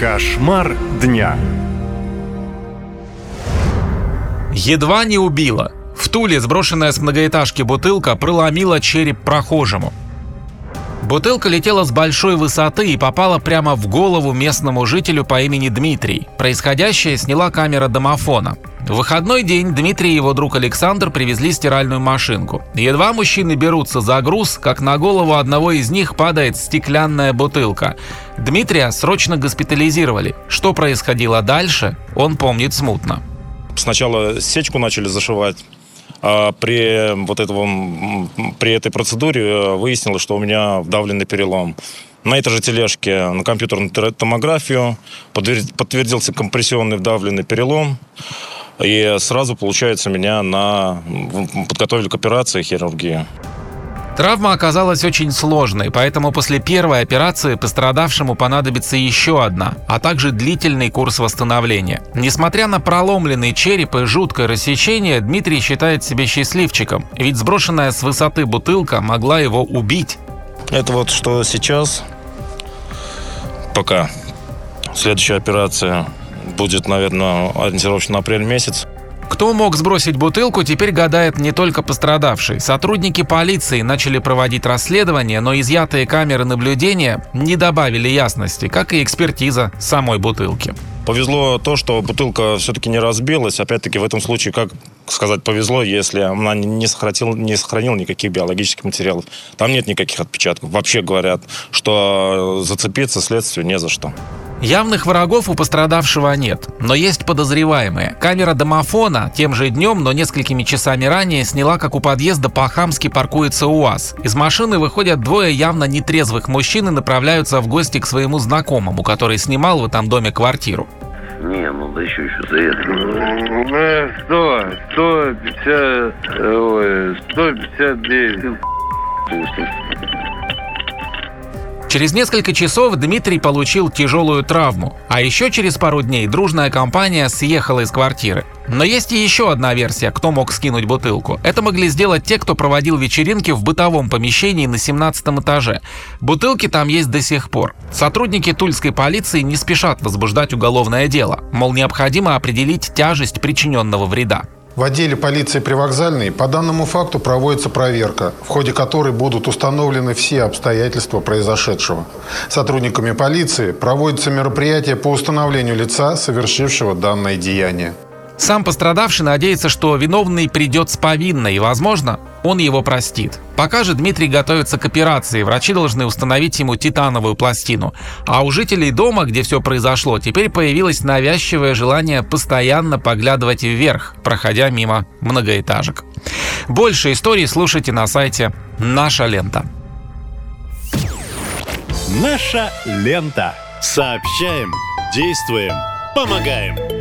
Кошмар дня. Едва не убила. В Туле сброшенная с многоэтажки бутылка проломила череп прохожему. Бутылка летела с большой высоты и попала прямо в голову местному жителю по имени Дмитрий. Происходящее сняла камера домофона. В выходной день Дмитрий и его друг Александр привезли стиральную машинку. Едва мужчины берутся за груз, как на голову одного из них падает стеклянная бутылка. Дмитрия срочно госпитализировали. Что происходило дальше, он помнит смутно. Сначала сечку начали зашивать. А при, вот этого, при этой процедуре э, выяснилось, что у меня вдавленный перелом. На этой же тележке на компьютерную томографию подтвердился компрессионный вдавленный перелом. И сразу, получается, меня на... подготовили к операции хирургии. Травма оказалась очень сложной, поэтому после первой операции пострадавшему понадобится еще одна, а также длительный курс восстановления. Несмотря на проломленный череп и жуткое рассечение, Дмитрий считает себя счастливчиком, ведь сброшенная с высоты бутылка могла его убить. Это вот что сейчас, пока следующая операция будет, наверное, ориентировочно апрель месяц. Кто мог сбросить бутылку, теперь гадает не только пострадавший. Сотрудники полиции начали проводить расследование, но изъятые камеры наблюдения не добавили ясности, как и экспертиза самой бутылки. Повезло то, что бутылка все-таки не разбилась. Опять-таки, в этом случае, как сказать, повезло, если она не сохранила, не сохранила никаких биологических материалов. Там нет никаких отпечатков. Вообще говорят, что зацепиться следствию не за что. Явных врагов у пострадавшего нет, но есть подозреваемые. Камера домофона тем же днем, но несколькими часами ранее сняла, как у подъезда по-хамски паркуется УАЗ. Из машины выходят двое явно нетрезвых мужчин и направляются в гости к своему знакомому, который снимал в этом доме квартиру. Не, ну да еще еще за это. Ну, 100, 150, ой, 159. Через несколько часов Дмитрий получил тяжелую травму, а еще через пару дней дружная компания съехала из квартиры. Но есть и еще одна версия, кто мог скинуть бутылку. Это могли сделать те, кто проводил вечеринки в бытовом помещении на 17 этаже. Бутылки там есть до сих пор. Сотрудники тульской полиции не спешат возбуждать уголовное дело, мол, необходимо определить тяжесть причиненного вреда. В отделе полиции Привокзальной по данному факту проводится проверка, в ходе которой будут установлены все обстоятельства произошедшего. Сотрудниками полиции проводятся мероприятия по установлению лица, совершившего данное деяние. Сам пострадавший надеется, что виновный придет с повинной и, возможно, он его простит. Пока же Дмитрий готовится к операции, врачи должны установить ему титановую пластину. А у жителей дома, где все произошло, теперь появилось навязчивое желание постоянно поглядывать вверх, проходя мимо многоэтажек. Больше историй слушайте на сайте «Наша лента». Наша лента. Сообщаем, действуем, помогаем.